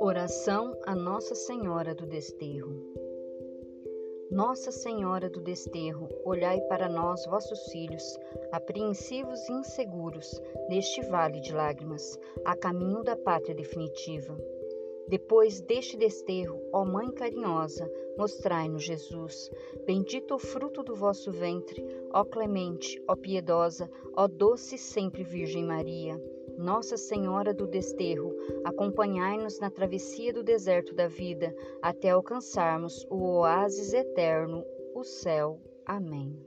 Oração a Nossa Senhora do Desterro. Nossa Senhora do Desterro, olhai para nós, vossos filhos, apreensivos e inseguros, neste vale de lágrimas, a caminho da pátria definitiva. Depois deste desterro, ó Mãe carinhosa, mostrai-nos Jesus. Bendito o fruto do vosso ventre, ó clemente, ó piedosa, ó doce sempre Virgem Maria. Nossa Senhora do Desterro, acompanhai-nos na travessia do deserto da vida, até alcançarmos o oásis eterno, o céu. Amém.